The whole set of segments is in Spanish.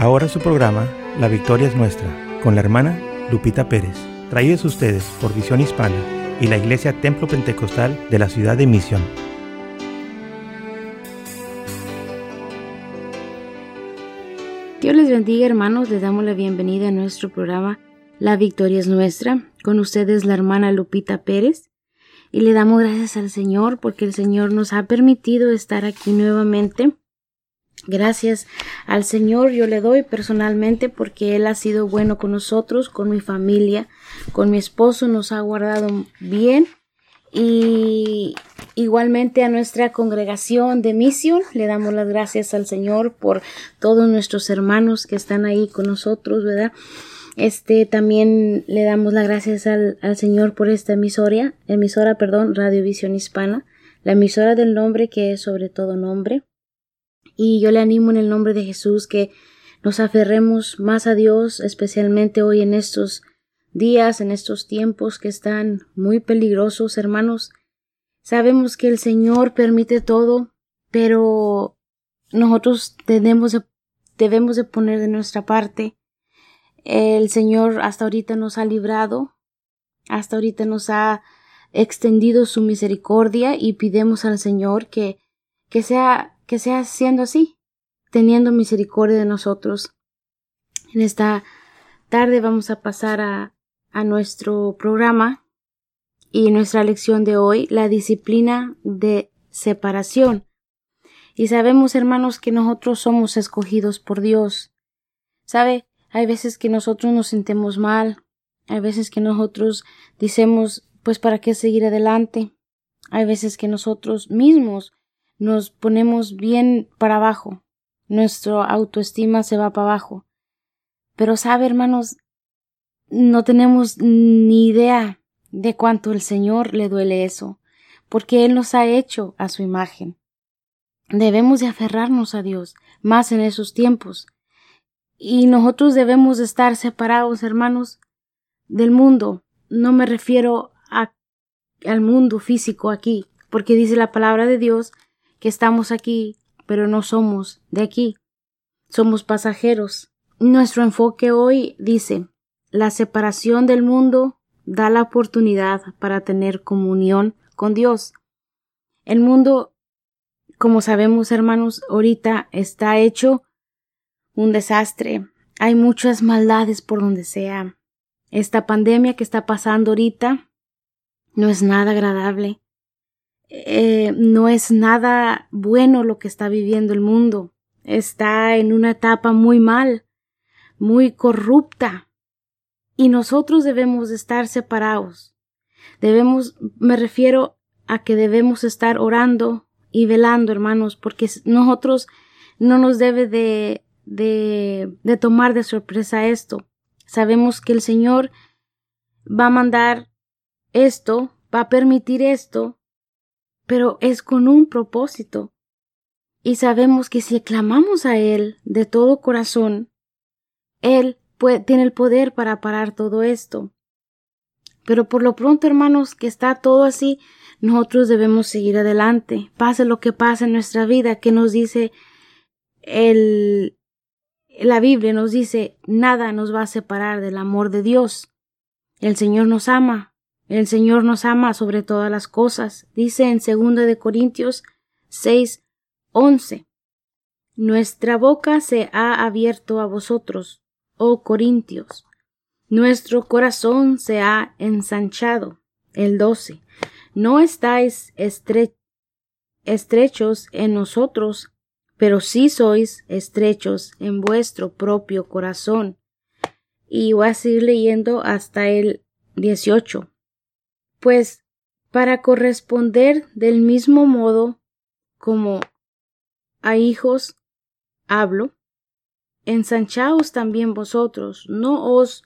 Ahora su programa, La Victoria es Nuestra, con la hermana Lupita Pérez. Traídos ustedes por Visión Hispana y la Iglesia Templo Pentecostal de la ciudad de Misión. Dios les bendiga hermanos, les damos la bienvenida a nuestro programa La Victoria es Nuestra. Con ustedes la hermana Lupita Pérez. Y le damos gracias al Señor porque el Señor nos ha permitido estar aquí nuevamente Gracias al Señor yo le doy personalmente porque Él ha sido bueno con nosotros, con mi familia, con mi esposo, nos ha guardado bien y igualmente a nuestra congregación de misión le damos las gracias al Señor por todos nuestros hermanos que están ahí con nosotros, ¿verdad? Este también le damos las gracias al, al Señor por esta emisora, emisora, perdón, Radiovisión Hispana, la emisora del nombre que es sobre todo nombre. Y yo le animo en el nombre de Jesús que nos aferremos más a Dios, especialmente hoy en estos días, en estos tiempos que están muy peligrosos, hermanos. Sabemos que el Señor permite todo, pero nosotros debemos de, debemos de poner de nuestra parte. El Señor hasta ahorita nos ha librado, hasta ahorita nos ha extendido su misericordia y pidemos al Señor que, que sea que sea siendo así, teniendo misericordia de nosotros. En esta tarde vamos a pasar a, a nuestro programa y nuestra lección de hoy, la disciplina de separación. Y sabemos, hermanos, que nosotros somos escogidos por Dios. ¿Sabe? Hay veces que nosotros nos sentemos mal, hay veces que nosotros decimos, pues, ¿para qué seguir adelante? Hay veces que nosotros mismos nos ponemos bien para abajo, nuestra autoestima se va para abajo. Pero sabe, hermanos, no tenemos ni idea de cuánto el Señor le duele eso, porque Él nos ha hecho a su imagen. Debemos de aferrarnos a Dios, más en esos tiempos. Y nosotros debemos de estar separados, hermanos, del mundo. No me refiero al mundo físico aquí, porque dice la palabra de Dios que estamos aquí, pero no somos de aquí. Somos pasajeros. Nuestro enfoque hoy dice, la separación del mundo da la oportunidad para tener comunión con Dios. El mundo, como sabemos hermanos, ahorita está hecho un desastre. Hay muchas maldades por donde sea. Esta pandemia que está pasando ahorita no es nada agradable. Eh, no es nada bueno lo que está viviendo el mundo. Está en una etapa muy mal, muy corrupta. Y nosotros debemos estar separados. Debemos, me refiero a que debemos estar orando y velando, hermanos, porque nosotros no nos debe de, de, de tomar de sorpresa esto. Sabemos que el Señor va a mandar esto, va a permitir esto pero es con un propósito. Y sabemos que si clamamos a Él de todo corazón, Él tiene el poder para parar todo esto. Pero por lo pronto, hermanos, que está todo así, nosotros debemos seguir adelante, pase lo que pase en nuestra vida, que nos dice el, la Biblia nos dice, nada nos va a separar del amor de Dios. El Señor nos ama, el Señor nos ama sobre todas las cosas, dice en 2 de Corintios 6, 11. Nuestra boca se ha abierto a vosotros, oh Corintios. Nuestro corazón se ha ensanchado. El 12. No estáis estrechos en nosotros, pero sí sois estrechos en vuestro propio corazón. Y voy a seguir leyendo hasta el 18 pues para corresponder del mismo modo como a hijos hablo, ensanchaos también vosotros, no os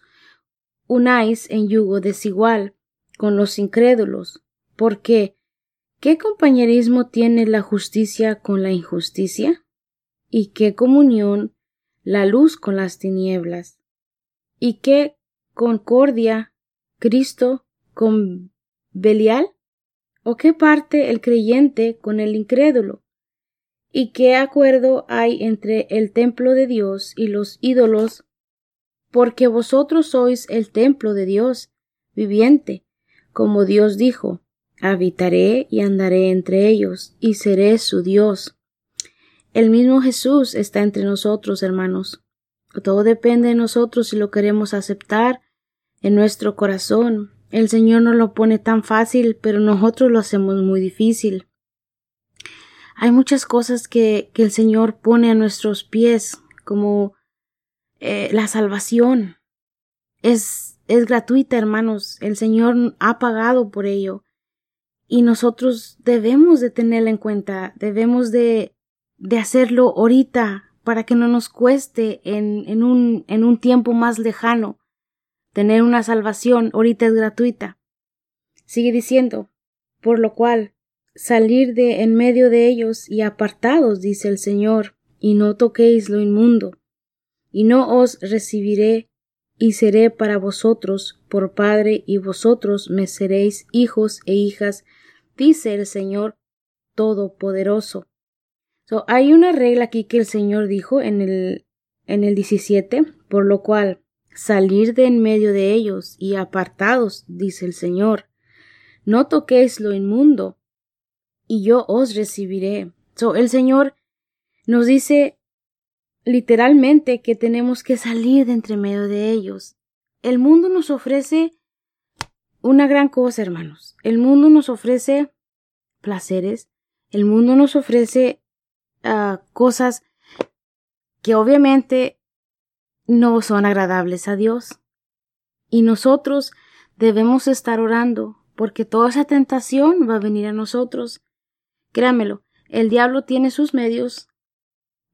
unáis en yugo desigual con los incrédulos, porque ¿qué compañerismo tiene la justicia con la injusticia? ¿Y qué comunión la luz con las tinieblas? ¿Y qué concordia Cristo con Belial? ¿O qué parte el creyente con el incrédulo? ¿Y qué acuerdo hay entre el templo de Dios y los ídolos? Porque vosotros sois el templo de Dios viviente, como Dios dijo, habitaré y andaré entre ellos, y seré su Dios. El mismo Jesús está entre nosotros, hermanos. Todo depende de nosotros si lo queremos aceptar en nuestro corazón. El Señor no lo pone tan fácil, pero nosotros lo hacemos muy difícil. Hay muchas cosas que, que el Señor pone a nuestros pies, como eh, la salvación. Es, es gratuita, hermanos. El Señor ha pagado por ello. Y nosotros debemos de tenerla en cuenta, debemos de, de hacerlo ahorita para que no nos cueste en, en, un, en un tiempo más lejano. Tener una salvación ahorita es gratuita. Sigue diciendo, por lo cual salir de en medio de ellos y apartados, dice el Señor, y no toquéis lo inmundo, y no os recibiré, y seré para vosotros por Padre, y vosotros me seréis hijos e hijas, dice el Señor Todopoderoso. So, hay una regla aquí que el Señor dijo en el, en el 17, por lo cual salir de en medio de ellos y apartados, dice el Señor. No toquéis lo inmundo, y yo os recibiré. So, el Señor nos dice literalmente que tenemos que salir de entre medio de ellos. El mundo nos ofrece una gran cosa, hermanos. El mundo nos ofrece placeres, el mundo nos ofrece uh, cosas que obviamente no son agradables a Dios. Y nosotros debemos estar orando porque toda esa tentación va a venir a nosotros. Créamelo, el diablo tiene sus medios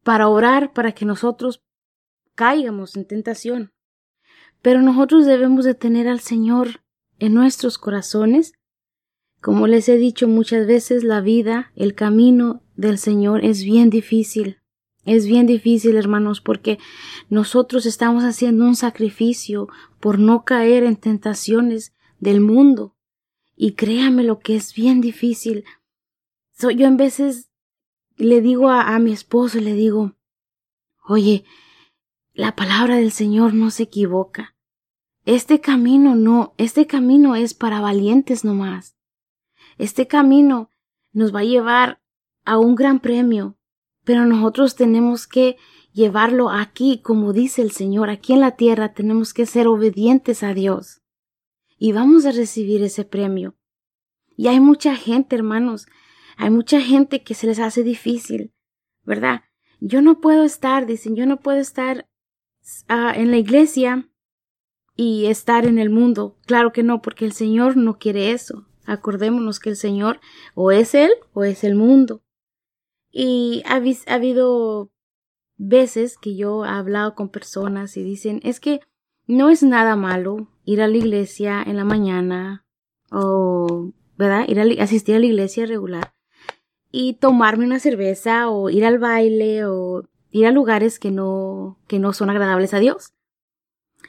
para orar para que nosotros caigamos en tentación. Pero nosotros debemos de tener al Señor en nuestros corazones. Como les he dicho muchas veces, la vida, el camino del Señor es bien difícil. Es bien difícil, hermanos, porque nosotros estamos haciendo un sacrificio por no caer en tentaciones del mundo. Y créame lo que es bien difícil yo en veces le digo a, a mi esposo, le digo, oye, la palabra del Señor no se equivoca. Este camino no, este camino es para valientes nomás. Este camino nos va a llevar a un gran premio, pero nosotros tenemos que llevarlo aquí, como dice el Señor, aquí en la tierra tenemos que ser obedientes a Dios. Y vamos a recibir ese premio. Y hay mucha gente, hermanos, hay mucha gente que se les hace difícil, ¿verdad? Yo no puedo estar, dicen, yo no puedo estar uh, en la iglesia y estar en el mundo. Claro que no, porque el Señor no quiere eso. Acordémonos que el Señor o es Él o es el mundo. Y ha, ha habido veces que yo he hablado con personas y dicen, es que no es nada malo ir a la iglesia en la mañana o, ¿verdad? Ir a asistir a la iglesia regular y tomarme una cerveza o ir al baile o ir a lugares que no, que no son agradables a Dios.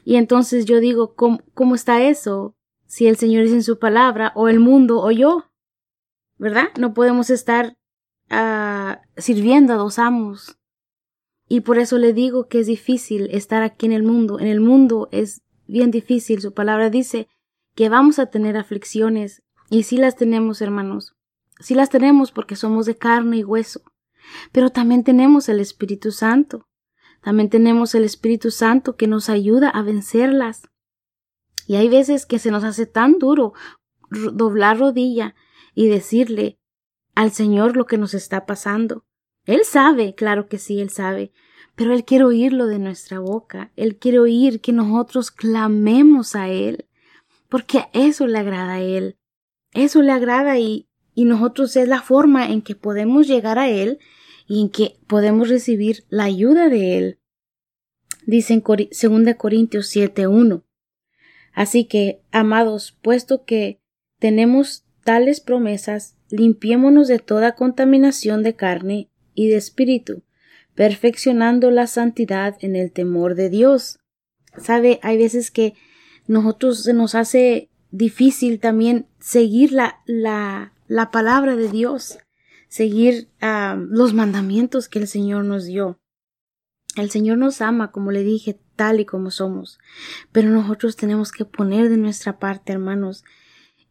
Y entonces yo digo, ¿cómo, cómo está eso? Si el Señor es en su palabra, o el mundo, o yo. ¿Verdad? No podemos estar uh, sirviendo a dos amos. Y por eso le digo que es difícil estar aquí en el mundo. En el mundo es bien difícil. Su palabra dice que vamos a tener aflicciones. Y sí las tenemos, hermanos. Sí las tenemos porque somos de carne y hueso, pero también tenemos el Espíritu Santo. También tenemos el Espíritu Santo que nos ayuda a vencerlas. Y hay veces que se nos hace tan duro doblar rodilla y decirle al Señor lo que nos está pasando. Él sabe, claro que sí, Él sabe, pero Él quiere oírlo de nuestra boca. Él quiere oír que nosotros clamemos a Él, porque eso le agrada a Él. Eso le agrada y, y nosotros es la forma en que podemos llegar a Él y en que podemos recibir la ayuda de Él. Dice en 2 Corintios 7:1. Así que, amados, puesto que tenemos tales promesas, limpiémonos de toda contaminación de carne y de espíritu, perfeccionando la santidad en el temor de Dios. Sabe, hay veces que nosotros se nos hace difícil también seguir la, la, la palabra de Dios, seguir los mandamientos que el Señor nos dio. El Señor nos ama, como le dije, tal y como somos, pero nosotros tenemos que poner de nuestra parte, hermanos.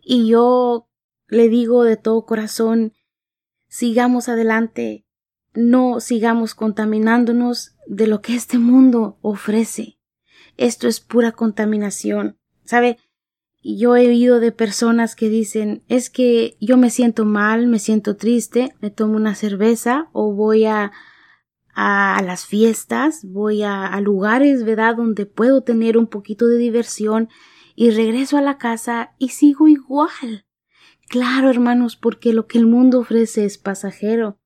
Y yo le digo de todo corazón, sigamos adelante, no sigamos contaminándonos de lo que este mundo ofrece. Esto es pura contaminación. ¿Sabe? Yo he oído de personas que dicen es que yo me siento mal, me siento triste, me tomo una cerveza o voy a a las fiestas, voy a, a lugares, ¿verdad?, donde puedo tener un poquito de diversión y regreso a la casa y sigo igual. Claro, hermanos, porque lo que el mundo ofrece es pasajero.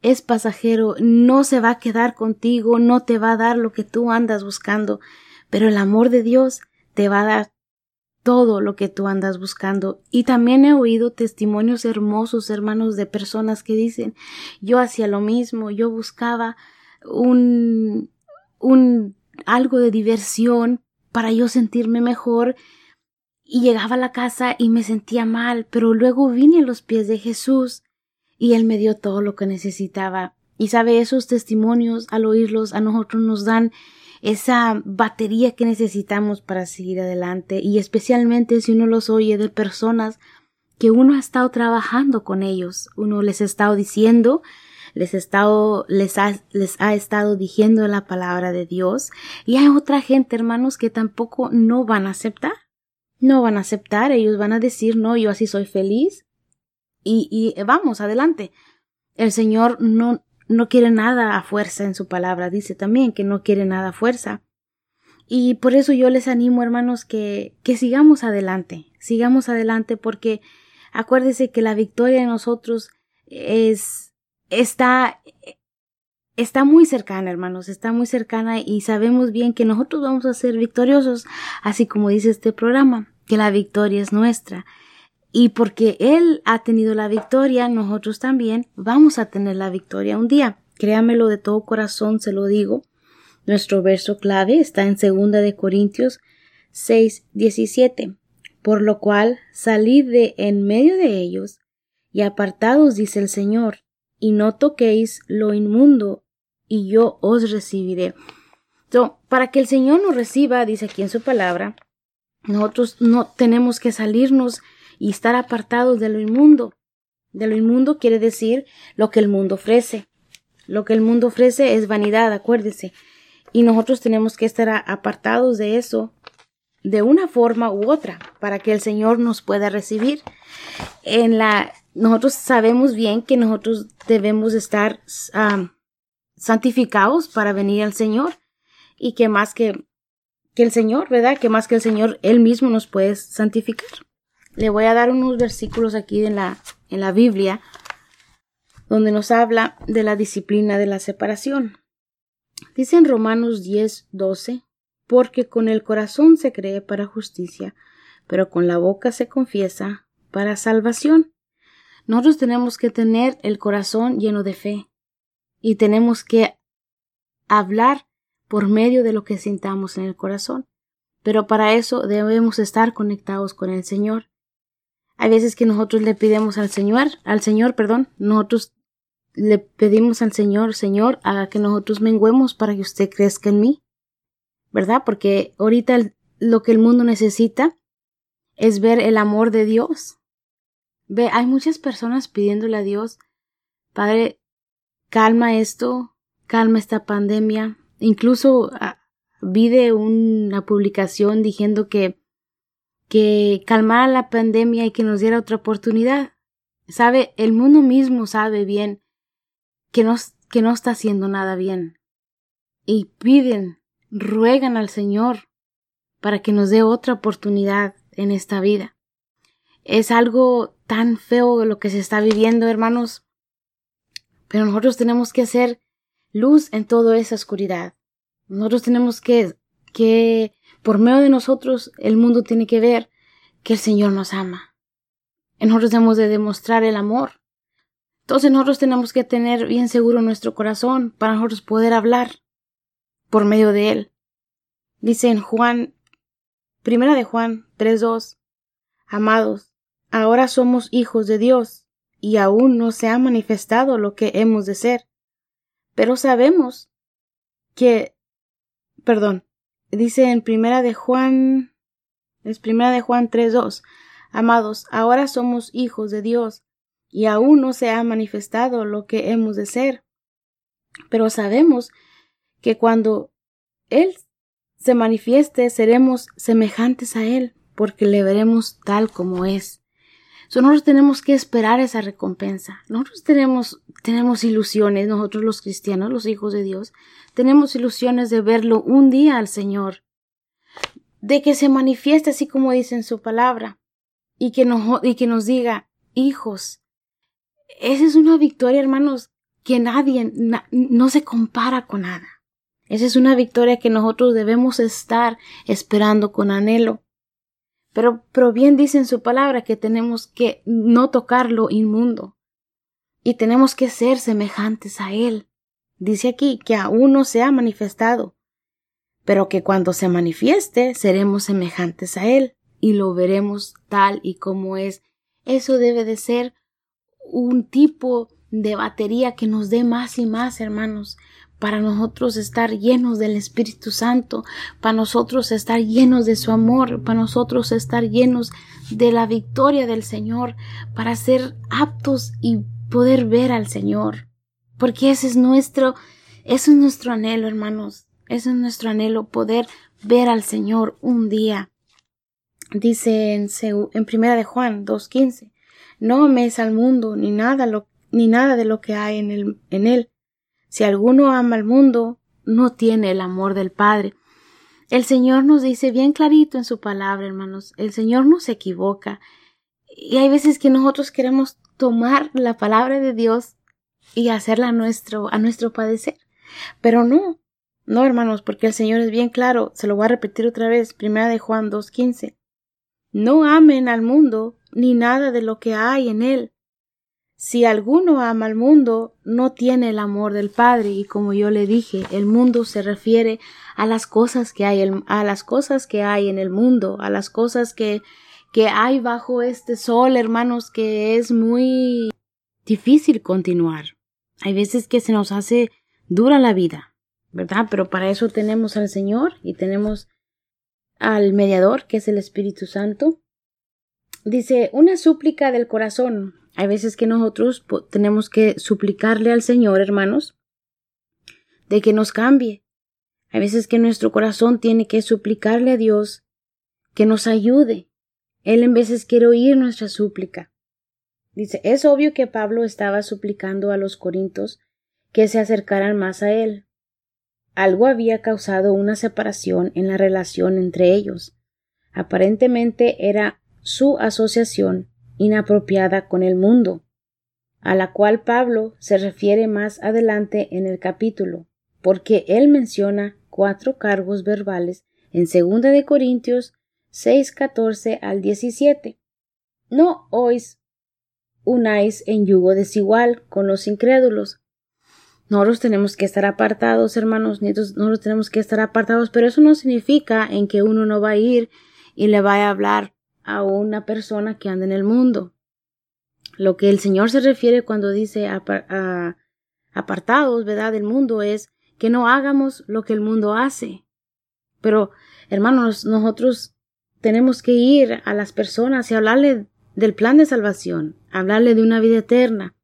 Es pasajero, no se va a quedar contigo, no te va a dar lo que tú andas buscando, pero el amor de Dios te va a dar todo lo que tú andas buscando. Y también he oído testimonios hermosos, hermanos, de personas que dicen, yo hacía lo mismo, yo buscaba un, un, algo de diversión para yo sentirme mejor y llegaba a la casa y me sentía mal, pero luego vine a los pies de Jesús y Él me dio todo lo que necesitaba. Y sabe, esos testimonios, al oírlos, a nosotros nos dan esa batería que necesitamos para seguir adelante y especialmente si uno los oye de personas que uno ha estado trabajando con ellos, uno les ha estado diciendo, les, ha estado, les, ha, les ha estado diciendo la palabra de Dios. Y hay otra gente, hermanos, que tampoco no van a aceptar, no van a aceptar, ellos van a decir, no, yo así soy feliz y, y vamos, adelante. El Señor no, no quiere nada a fuerza en su palabra, dice también que no quiere nada a fuerza. Y por eso yo les animo, hermanos, que, que sigamos adelante, sigamos adelante porque acuérdese que la victoria de nosotros es, está, está muy cercana, hermanos, está muy cercana y sabemos bien que nosotros vamos a ser victoriosos, así como dice este programa, que la victoria es nuestra. Y porque Él ha tenido la victoria, nosotros también vamos a tener la victoria un día. Créamelo de todo corazón, se lo digo. Nuestro verso clave está en segunda de Corintios 6, 17. Por lo cual, salid de en medio de ellos y apartados, dice el Señor, y no toquéis lo inmundo, y yo os recibiré. para que el Señor nos reciba, dice aquí en su palabra, nosotros no tenemos que salirnos y estar apartados de lo inmundo. De lo inmundo quiere decir lo que el mundo ofrece. Lo que el mundo ofrece es vanidad, acuérdese. Y nosotros tenemos que estar apartados de eso de una forma u otra para que el Señor nos pueda recibir. En la nosotros sabemos bien que nosotros debemos estar santificados para venir al Señor y que más que que el Señor, ¿verdad? Que más que el Señor, Él mismo nos puede santificar. Le voy a dar unos versículos aquí en la, en la Biblia donde nos habla de la disciplina de la separación. Dice en Romanos 10, 12, porque con el corazón se cree para justicia, pero con la boca se confiesa para salvación. Nosotros tenemos que tener el corazón lleno de fe y tenemos que hablar por medio de lo que sintamos en el corazón. Pero para eso debemos estar conectados con el Señor. Hay veces que nosotros le pedimos al Señor, al Señor, perdón, nosotros le pedimos al Señor, Señor, haga que nosotros menguemos para que usted crezca en mí. ¿Verdad? Porque ahorita lo que el mundo necesita es ver el amor de Dios. Ve, hay muchas personas pidiéndole a Dios, Padre, calma esto, calma esta pandemia. Incluso ah, vi de una publicación diciendo que que calmara la pandemia y que nos diera otra oportunidad. Sabe, el mundo mismo sabe bien que no, que no está haciendo nada bien. Y piden, ruegan al Señor para que nos dé otra oportunidad en esta vida. Es algo tan feo lo que se está viviendo, hermanos. Pero nosotros tenemos que hacer luz en toda esa oscuridad. Nosotros tenemos que, que por medio de nosotros el mundo tiene que ver que el Señor nos ama. nosotros debemos de demostrar el amor. Entonces nosotros tenemos que tener bien seguro nuestro corazón para nosotros poder hablar por medio de él. Dice en Juan, primera de Juan 3.2, Amados, ahora somos hijos de Dios, y aún no se ha manifestado lo que hemos de ser. Pero sabemos que, perdón, dice en primera de Juan, es primera de Juan 3.2, amados, ahora somos hijos de Dios, y aún no se ha manifestado lo que hemos de ser. Pero sabemos que cuando Él se manifieste, seremos semejantes a Él, porque le veremos tal como es. Nosotros tenemos que esperar esa recompensa. Nosotros tenemos, tenemos ilusiones, nosotros los cristianos, los hijos de Dios, tenemos ilusiones de verlo un día al Señor, de que se manifieste así como dice en su palabra, y que nos, y que nos diga, hijos. Esa es una victoria, hermanos, que nadie, no se compara con nada. Esa es una victoria que nosotros debemos estar esperando con anhelo. Pero, pero bien dice en su palabra que tenemos que no tocar lo inmundo y tenemos que ser semejantes a Él. Dice aquí que aún no se ha manifestado, pero que cuando se manifieste seremos semejantes a Él y lo veremos tal y como es. Eso debe de ser un tipo de batería que nos dé más y más, hermanos, para nosotros estar llenos del Espíritu Santo, para nosotros estar llenos de su amor, para nosotros estar llenos de la victoria del Señor, para ser aptos y poder ver al Señor. Porque ese es nuestro, ese es nuestro anhelo, hermanos. Ese es nuestro anhelo, poder ver al Señor un día. Dice en, en primera de Juan 2.15, no ames al mundo ni nada, lo, ni nada de lo que hay en, el, en él si alguno ama al mundo, no tiene el amor del Padre. El Señor nos dice bien clarito en su palabra, hermanos, el Señor no se equivoca. Y hay veces que nosotros queremos tomar la palabra de Dios y hacerla a nuestro, a nuestro padecer. Pero no, no, hermanos, porque el Señor es bien claro, se lo voy a repetir otra vez, primera de Juan 2.15. No amen al mundo ni nada de lo que hay en él. Si alguno ama al mundo, no tiene el amor del Padre, y como yo le dije, el mundo se refiere a las cosas que hay, a las cosas que hay en el mundo, a las cosas que, que hay bajo este sol, hermanos, que es muy difícil continuar. Hay veces que se nos hace dura la vida, ¿verdad? Pero para eso tenemos al Señor y tenemos al mediador, que es el Espíritu Santo. Dice, una súplica del corazón. Hay veces que nosotros tenemos que suplicarle al Señor, hermanos, de que nos cambie. Hay veces que nuestro corazón tiene que suplicarle a Dios que nos ayude. Él en veces quiere oír nuestra súplica. Dice, es obvio que Pablo estaba suplicando a los corintos que se acercaran más a él. Algo había causado una separación en la relación entre ellos. Aparentemente era su asociación inapropiada con el mundo, a la cual Pablo se refiere más adelante en el capítulo, porque él menciona cuatro cargos verbales en 2 de Corintios 6, 14 al 17. No ois unáis en yugo desigual con los incrédulos. Nosotros tenemos que estar apartados, hermanos, nosotros tenemos que estar apartados, pero eso no significa en que uno no va a ir y le vaya a hablar a una persona que anda en el mundo. Lo que el Señor se refiere cuando dice apartados, ¿verdad?, del mundo es que no hagamos lo que el mundo hace. Pero, hermanos, nosotros tenemos que ir a las personas y hablarle del plan de salvación, hablarle de una vida eterna,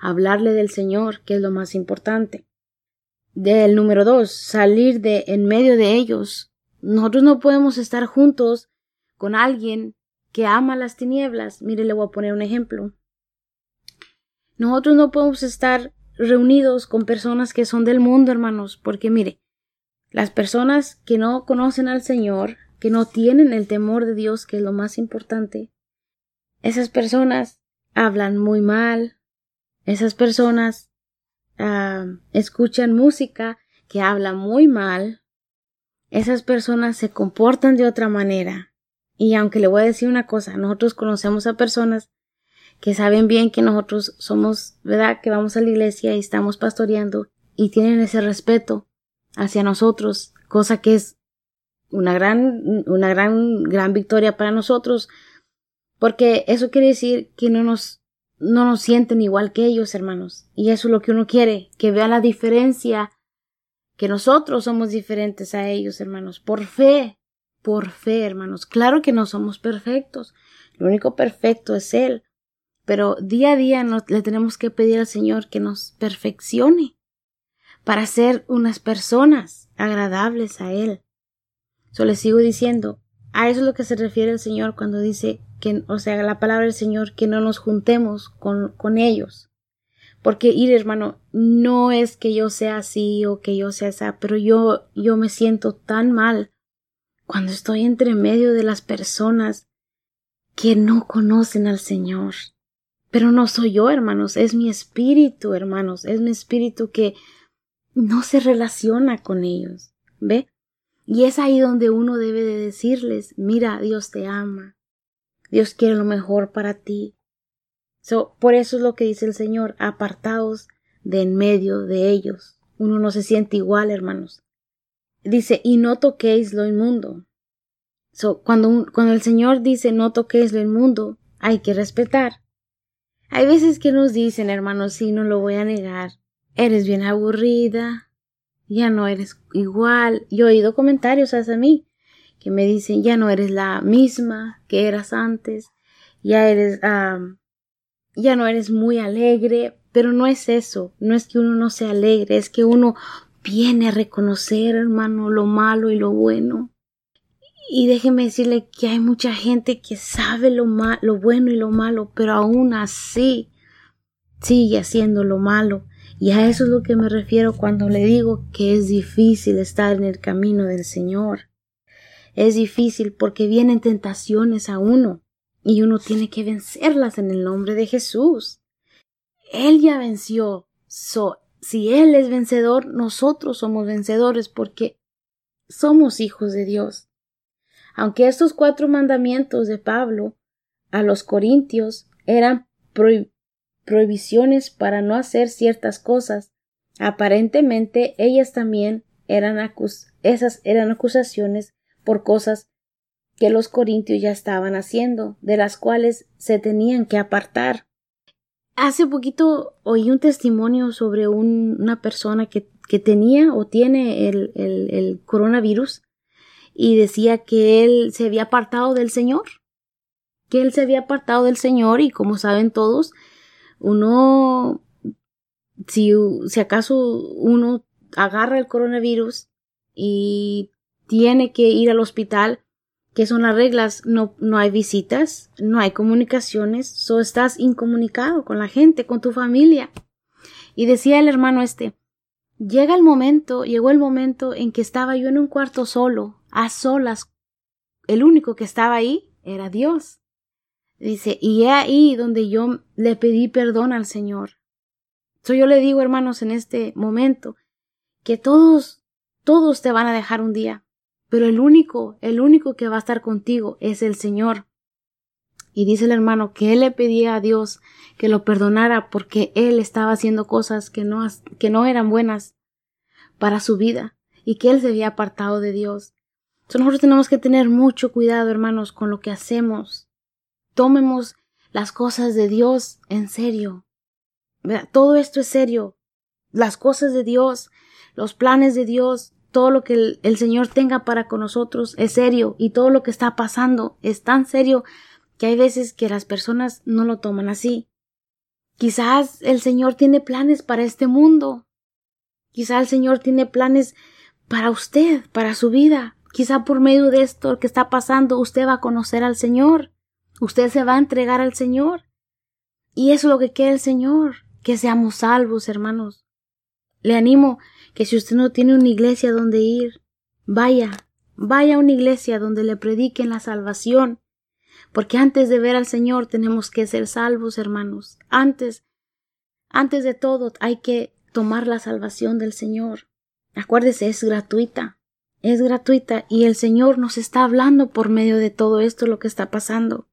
hablarle del Señor, que es lo más importante. Del número dos, salir de en medio de ellos. Nosotros no podemos estar juntos con alguien que ama las tinieblas. Mire, le voy a poner un ejemplo. Nosotros no podemos estar reunidos con personas que son del mundo, hermanos, porque mire, las personas que no conocen al Señor, que no tienen el temor de Dios, que es lo más importante, esas personas hablan muy mal, esas personas ah, escuchan música que habla muy mal, esas personas se comportan de otra manera, y aunque le voy a decir una cosa, nosotros conocemos a personas que saben bien que nosotros somos, ¿verdad? Que vamos a la iglesia y estamos pastoreando y tienen ese respeto hacia nosotros, cosa que es una gran, una gran, gran victoria para nosotros, porque eso quiere decir que no nos, no nos sienten igual que ellos, hermanos. Y eso es lo que uno quiere, que vea la diferencia, que nosotros somos diferentes a ellos, hermanos, por fe, por fe, hermanos. Claro que no somos perfectos, lo único perfecto es Él, pero día a día le tenemos que pedir al Señor que nos perfeccione para ser unas personas agradables a Él. Yo le sigo diciendo, a eso es lo que se refiere el Señor cuando dice que, o sea, la palabra del Señor, que no nos juntemos con, con ellos. Porque ir, hermano, no es que yo sea así o que yo sea esa, pero yo, yo me siento tan mal cuando estoy entre medio de las personas que no conocen al Señor. Pero no soy yo, hermanos, es mi espíritu, hermanos, es mi espíritu que no se relaciona con ellos. ¿Ve? Y es ahí donde uno debe de decirles, mira, Dios te ama, Dios quiere lo mejor para ti. So, por eso es lo que dice el Señor, apartaos de en medio de ellos. Uno no se siente igual, hermanos. Dice, y no toquéis lo inmundo. So, cuando, cuando el Señor dice no toquéis lo inmundo, hay que respetar. Hay veces que nos dicen, hermanos, sí, no lo voy a negar, eres bien aburrida, ya no eres igual. Yo he oído comentarios hacia mí que me dicen, ya no eres la misma que eras antes, ya eres, ya no eres muy alegre, pero no es eso, no es que uno no sea alegre, es que uno viene a reconocer, hermano, lo malo y lo bueno. Y déjeme decirle que hay mucha gente que sabe lo, lo bueno y lo malo, pero aún así sigue haciendo lo malo. Y a eso es lo que me refiero cuando le digo que es difícil estar en el camino del Señor. Es difícil porque vienen tentaciones a uno y uno tiene que vencerlas en el nombre de Jesús. Él ya venció. So, si Él es vencedor, nosotros somos vencedores porque somos hijos de Dios. Aunque estos cuatro mandamientos de Pablo a los corintios eran prohibiciones para no hacer ciertas cosas. Aparentemente ellas también eran esas eran acusaciones por cosas que los corintios ya estaban haciendo, de las cuales se tenían que apartar. Hace poquito oí un testimonio sobre una persona que, tenía o tiene el, el, el coronavirus y decía que él se había apartado del Señor, que él se había apartado del Señor y como saben todos, uno, si, si acaso uno agarra el coronavirus y tiene que ir al hospital, que son las reglas, no, no hay visitas, no hay comunicaciones, solo estás incomunicado con la gente, con tu familia. Y decía el hermano este, llega el momento, llegó el momento en que estaba yo en un cuarto solo, a solas. El único que estaba ahí era Dios. Dice, y he ahí donde yo le pedí perdón al Señor. So yo le digo, hermanos, en este momento, que todos, todos te van a dejar un día, pero el único, el único que va a estar contigo es el Señor. Y dice el hermano que él le pedía a Dios que lo perdonara porque él estaba haciendo cosas que no, que no eran buenas para su vida y que él se había apartado de Dios. So nosotros tenemos que tener mucho cuidado, hermanos, con lo que hacemos tomemos las cosas de Dios en serio. Todo esto es serio. Las cosas de Dios, los planes de Dios, todo lo que el, Señor tenga para con nosotros es serio y todo lo que está pasando es tan serio que hay veces que las personas no lo toman así. Quizás el Señor tiene planes para este mundo. Quizás el Señor tiene planes para usted, para su vida. Quizá por medio de esto que está pasando usted va a conocer al Señor. Usted se va a entregar al Señor. Y eso es lo que quiere el Señor, que seamos salvos, hermanos. Le animo que si usted no tiene una iglesia donde ir, vaya, vaya a una iglesia donde le prediquen la salvación. Porque antes de ver al Señor tenemos que ser salvos, hermanos. Antes, antes de todo hay que tomar la salvación del Señor. Acuérdese, es gratuita. Es gratuita y el Señor nos está hablando por medio de todo esto lo que está pasando.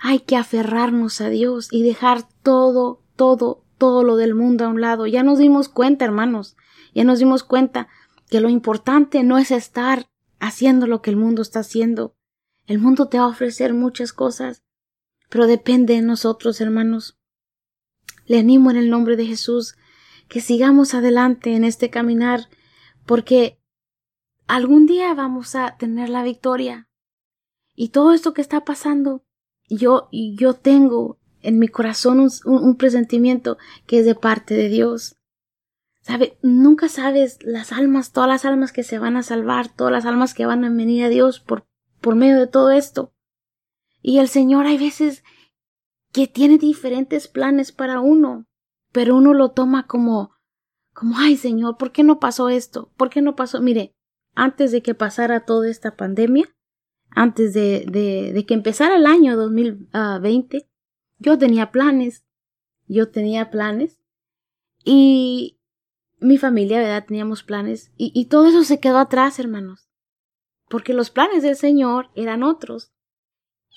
Hay que aferrarnos a Dios y dejar todo, todo, todo lo del mundo a un lado. Ya nos dimos cuenta, hermanos, ya nos dimos cuenta que lo importante no es estar haciendo lo que el mundo está haciendo. El mundo te va a ofrecer muchas cosas, pero depende de nosotros, hermanos. Le animo en el nombre de Jesús que sigamos adelante en este caminar, porque algún día vamos a tener la victoria. Y todo esto que está pasando, yo, yo tengo en mi corazón un, un presentimiento que es de parte de Dios. ¿Sabe? Nunca sabes las almas, todas las almas que se van a salvar, todas las almas que van a venir a Dios por, por medio de todo esto. Y el Señor hay veces que tiene diferentes planes para uno, pero uno lo toma como, como, ay Señor, ¿por qué no pasó esto? ¿Por qué no pasó? Mire, antes de que pasara toda esta pandemia, antes de, de, de que empezara el año 2020, yo tenía planes, yo tenía planes y mi familia, ¿verdad? Teníamos planes y, y todo eso se quedó atrás, hermanos, porque los planes del Señor eran otros.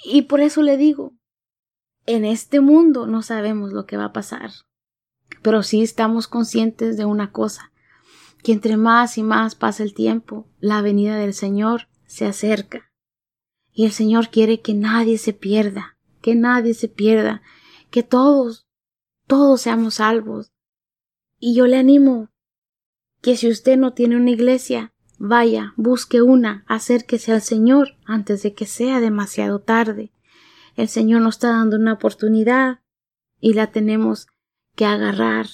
Y por eso le digo, en este mundo no sabemos lo que va a pasar, pero sí estamos conscientes de una cosa, que entre más y más pasa el tiempo, la venida del Señor se acerca. Y el Señor quiere que nadie se pierda, que nadie se pierda, que todos, todos seamos salvos. Y yo le animo que si usted no tiene una iglesia, vaya, busque una, acérquese al Señor antes de que sea demasiado tarde. El Señor nos está dando una oportunidad y la tenemos que agarrar,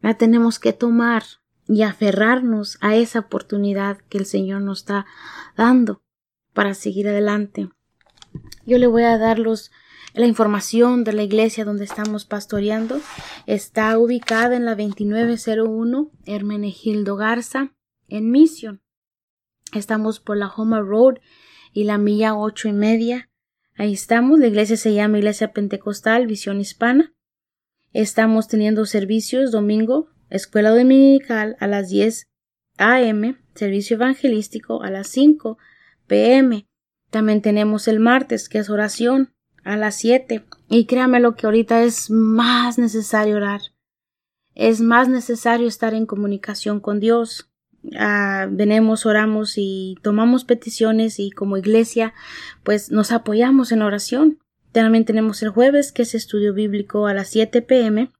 la tenemos que tomar y aferrarnos a esa oportunidad que el Señor nos está dando para seguir adelante. Yo le voy a dar los la información de la iglesia donde estamos pastoreando está ubicada en la 2901 Hermenegildo Garza en Mission. Estamos por la Homer Road y la milla ocho y media. Ahí estamos. La iglesia se llama Iglesia Pentecostal Visión Hispana. Estamos teniendo servicios domingo, escuela dominical a las 10 a.m., servicio evangelístico a las 5 p.m. También tenemos el martes, que es oración, a las 7. Y créame lo que ahorita es más necesario orar. Es más necesario estar en comunicación con Dios. Ah, venemos, oramos y tomamos peticiones y como iglesia pues nos apoyamos en oración. También tenemos el jueves que es estudio bíblico a las 7 pm.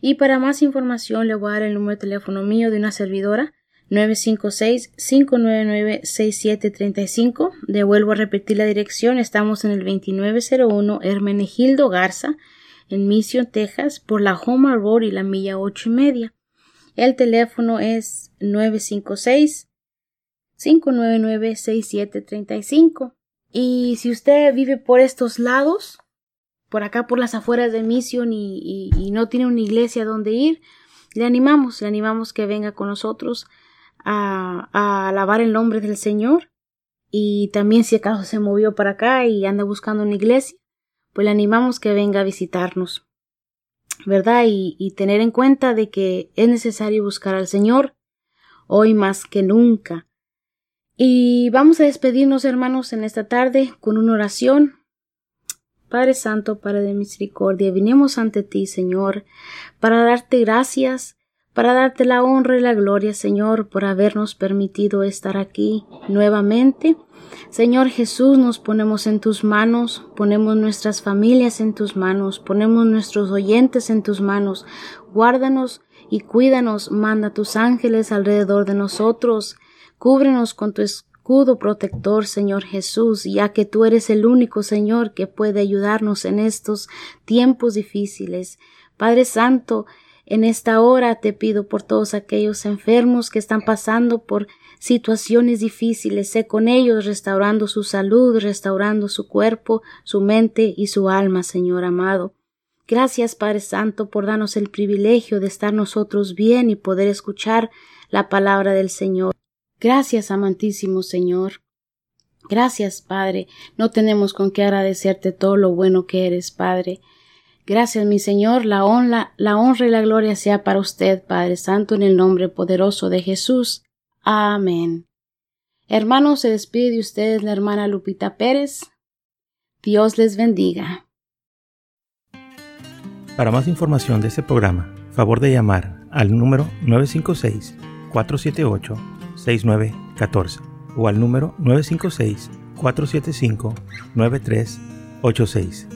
Y para más información le voy a dar el número de teléfono mío de una servidora 956-599-6735. Devuelvo a repetir la dirección. Estamos en el 2901 Hermenegildo Garza, en Mission, Texas, por la Homa Road y la milla ocho y media. El teléfono es 956-599-6735. Y si usted vive por estos lados, por acá por las afueras de Mission y, y no tiene una iglesia donde ir, le animamos, le animamos que venga con nosotros a, alabar el nombre del Señor. Y también si acaso se movió para acá y anda buscando una iglesia, pues le animamos que venga a visitarnos. ¿Verdad? Y, y tener en cuenta de que es necesario buscar al Señor hoy más que nunca. Y vamos a despedirnos, hermanos, en esta tarde con una oración. Padre Santo, Padre de Misericordia, vinimos ante ti, Señor, para darte gracias para darte la honra y la gloria, Señor, por habernos permitido estar aquí nuevamente. Señor Jesús, nos ponemos en tus manos, ponemos nuestras familias en tus manos, ponemos nuestros oyentes en tus manos. Guárdanos y cuídanos, manda tus ángeles alrededor de nosotros, cúbrenos con tu escudo protector, Señor Jesús, ya que tú eres el único Señor que puede ayudarnos en estos tiempos difíciles. Padre Santo, en esta hora te pido por todos aquellos enfermos que están pasando por situaciones difíciles, sé con ellos restaurando su salud, restaurando su cuerpo, su mente y su alma, Señor amado. Gracias, Padre Santo, por darnos el privilegio de estar nosotros bien y poder escuchar la palabra del Señor. Gracias, amantísimo Señor. Gracias, Padre. No tenemos con qué agradecerte todo lo bueno que eres, Padre. Gracias, mi Señor, la honra, la honra y la gloria sea para usted, Padre Santo, en el nombre poderoso de Jesús. Amén. Hermanos, se despide de ustedes la hermana Lupita Pérez. Dios les bendiga. Para más información de este programa, favor de llamar al número 956-478-6914 o al número 956-475-9386